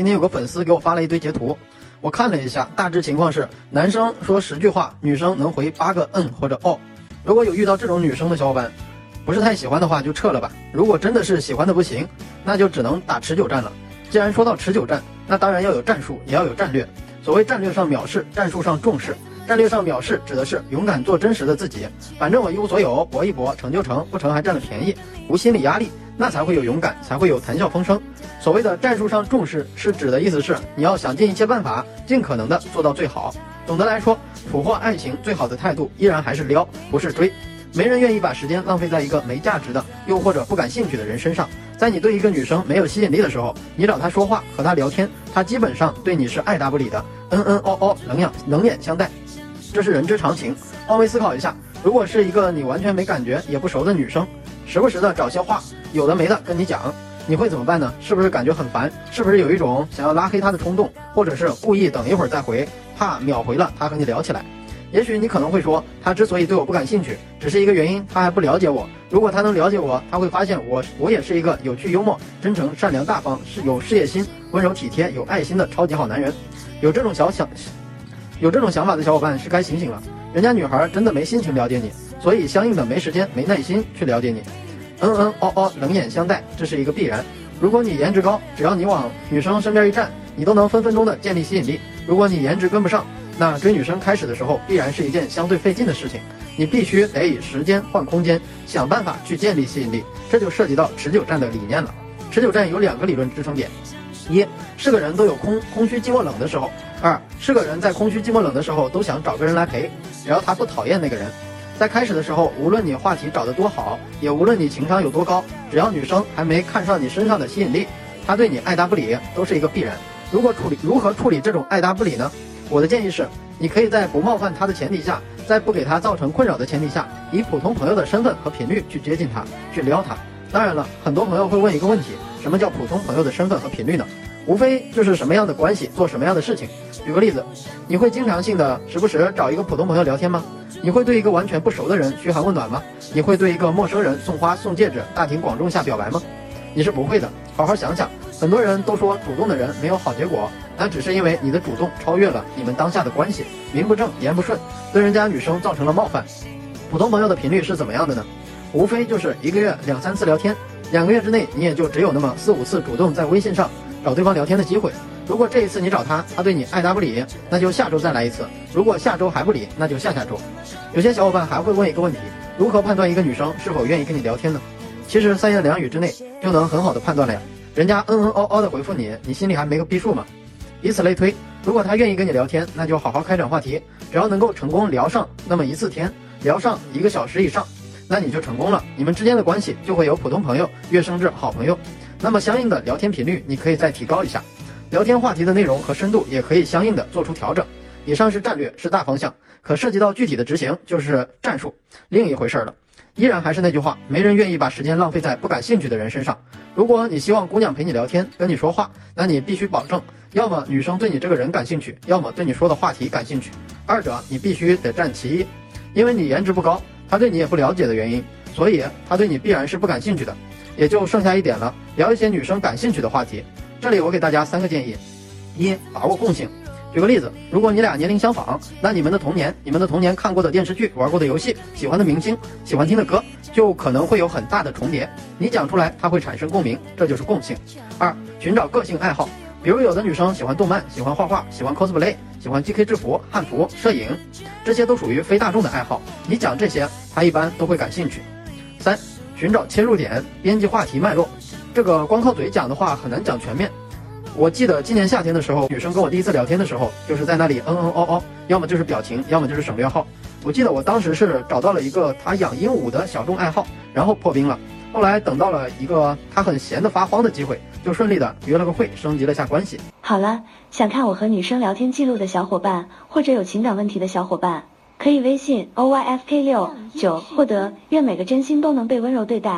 今天有个粉丝给我发了一堆截图，我看了一下，大致情况是男生说十句话，女生能回八个嗯或者哦。如果有遇到这种女生的小伙伴，不是太喜欢的话就撤了吧。如果真的是喜欢的不行，那就只能打持久战了。既然说到持久战，那当然要有战术，也要有战略。所谓战略上藐视，战术上重视。战略上藐视指的是勇敢做真实的自己，反正我一无所有，搏一搏，成就成，不成还占了便宜，无心理压力，那才会有勇敢，才会有谈笑风生。所谓的战术上重视，是指的意思是你要想尽一切办法，尽可能的做到最好。总的来说，俘获爱情最好的态度依然还是撩，不是追。没人愿意把时间浪费在一个没价值的，又或者不感兴趣的人身上。在你对一个女生没有吸引力的时候，你找她说话和她聊天，她基本上对你是爱答不理的，嗯嗯哦哦，冷眼冷眼相待，这是人之常情。换位思考一下，如果是一个你完全没感觉也不熟的女生，时不时的找些话有的没的跟你讲，你会怎么办呢？是不是感觉很烦？是不是有一种想要拉黑他的冲动，或者是故意等一会儿再回，怕秒回了他和你聊起来？也许你可能会说，他之所以对我不感兴趣，只是一个原因，他还不了解我。如果他能了解我，他会发现我，我也是一个有趣、幽默、真诚、善良、大方，是有事业心、温柔体贴、有爱心的超级好男人。有这种小想，有这种想法的小伙伴是该醒醒了。人家女孩真的没心情了解你，所以相应的没时间、没耐心去了解你。嗯嗯哦哦，冷眼相待，这是一个必然。如果你颜值高，只要你往女生身边一站，你都能分分钟的建立吸引力。如果你颜值跟不上，那追女生开始的时候，必然是一件相对费劲的事情，你必须得以时间换空间，想办法去建立吸引力，这就涉及到持久战的理念了。持久战有两个理论支撑点：一是个人都有空空虚寂寞冷的时候；二是个人在空虚寂寞冷的时候都想找个人来陪，只要他不讨厌那个人。在开始的时候，无论你话题找得多好，也无论你情商有多高，只要女生还没看上你身上的吸引力，她对你爱答不理都是一个必然。如果处理如何处理这种爱答不理呢？我的建议是，你可以在不冒犯她的前提下，在不给她造成困扰的前提下，以普通朋友的身份和频率去接近她，去撩她。当然了，很多朋友会问一个问题：什么叫普通朋友的身份和频率呢？无非就是什么样的关系做什么样的事情。举个例子，你会经常性的时不时找一个普通朋友聊天吗？你会对一个完全不熟的人嘘寒问暖吗？你会对一个陌生人送花送戒指，大庭广众下表白吗？你是不会的。好好想想。很多人都说主动的人没有好结果，那只是因为你的主动超越了你们当下的关系，名不正言不顺，对人家女生造成了冒犯。普通朋友的频率是怎么样的呢？无非就是一个月两三次聊天，两个月之内你也就只有那么四五次主动在微信上找对方聊天的机会。如果这一次你找他，他对你爱答不理，那就下周再来一次。如果下周还不理，那就下下周。有些小伙伴还会问一个问题：如何判断一个女生是否愿意跟你聊天呢？其实三言两语之内就能很好的判断了呀。人家嗯嗯哦哦的回复你，你心里还没个逼数吗？以此类推，如果他愿意跟你聊天，那就好好开展话题，只要能够成功聊上那么一次天，聊上一个小时以上，那你就成功了，你们之间的关系就会由普通朋友跃升至好朋友。那么相应的聊天频率，你可以再提高一下，聊天话题的内容和深度也可以相应的做出调整。以上是战略，是大方向，可涉及到具体的执行就是战术，另一回事了。依然还是那句话，没人愿意把时间浪费在不感兴趣的人身上。如果你希望姑娘陪你聊天、跟你说话，那你必须保证，要么女生对你这个人感兴趣，要么对你说的话题感兴趣。二者你必须得占其一，因为你颜值不高，她对你也不了解的原因，所以她对你必然是不感兴趣的。也就剩下一点了，聊一些女生感兴趣的话题。这里我给大家三个建议：一、把握共性。举个例子，如果你俩年龄相仿，那你们的童年、你们的童年看过的电视剧、玩过的游戏、喜欢的明星、喜欢听的歌，就可能会有很大的重叠。你讲出来，它会产生共鸣，这就是共性。二、寻找个性爱好，比如有的女生喜欢动漫、喜欢画画、喜欢 cosplay、喜欢 GK 制服、汉服、摄影，这些都属于非大众的爱好。你讲这些，她一般都会感兴趣。三、寻找切入点，编辑话题脉络，这个光靠嘴讲的话很难讲全面。我记得今年夏天的时候，女生跟我第一次聊天的时候，就是在那里嗯嗯哦哦，要么就是表情，要么就是省略号。我记得我当时是找到了一个她养鹦鹉的小众爱好，然后破冰了。后来等到了一个她很闲得发慌的机会，就顺利的约了个会，升级了下关系。好了，想看我和女生聊天记录的小伙伴，或者有情感问题的小伙伴，可以微信 o y f k 六九获得。愿每个真心都能被温柔对待。